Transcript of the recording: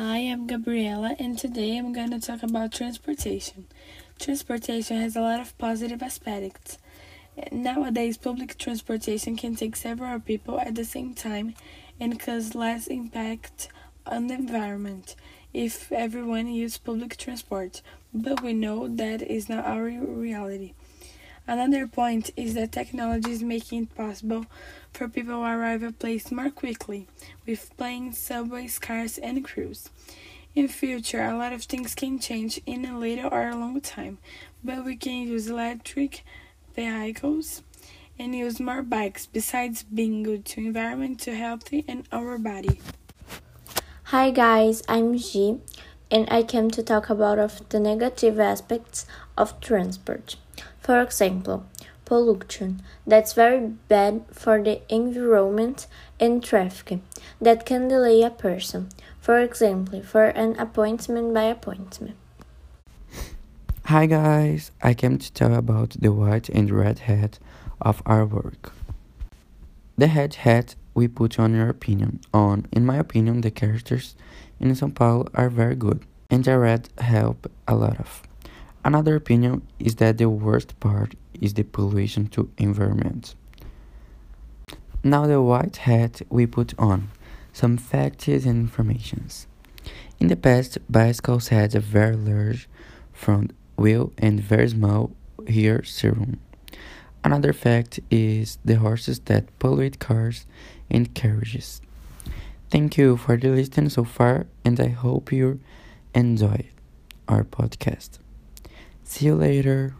Hi, I'm Gabriela, and today I'm going to talk about transportation. Transportation has a lot of positive aspects. Nowadays, public transportation can take several people at the same time and cause less impact on the environment if everyone uses public transport, but we know that is not our reality. Another point is that technology is making it possible for people to arrive at places more quickly, with planes, subways, cars, and cruise. In future, a lot of things can change in a little or a long time, but we can use electric vehicles and use more bikes besides being good to environment, to healthy and our body. Hi guys, I'm G and I came to talk about of the negative aspects of transport. For example, pollution that's very bad for the environment and traffic that can delay a person. For example, for an appointment by appointment. Hi guys, I came to tell about the white and red hat of our work. The red hat we put on your opinion on in my opinion the characters in São Paulo are very good and the red help a lot of. Another opinion is that the worst part is the pollution to environment. Now the white hat we put on some facts and informations. In the past, bicycles had a very large front wheel and very small rear serum. Another fact is the horses that pollute cars and carriages. Thank you for the listening so far, and I hope you enjoy our podcast. See you later.